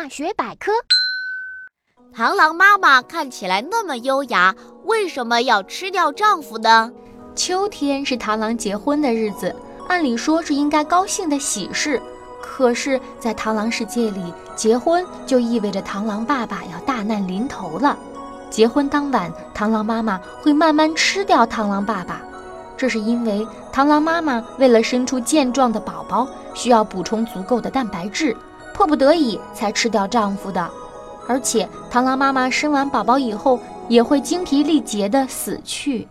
妈学百科。螳螂妈妈看起来那么优雅，为什么要吃掉丈夫呢？秋天是螳螂结婚的日子，按理说是应该高兴的喜事。可是，在螳螂世界里，结婚就意味着螳螂爸爸要大难临头了。结婚当晚，螳螂妈妈会慢慢吃掉螳螂爸爸，这是因为螳螂妈妈为了生出健壮的宝宝，需要补充足够的蛋白质，迫不得已才吃掉丈夫的。而且，螳螂妈妈生完宝宝以后，也会精疲力竭的死去。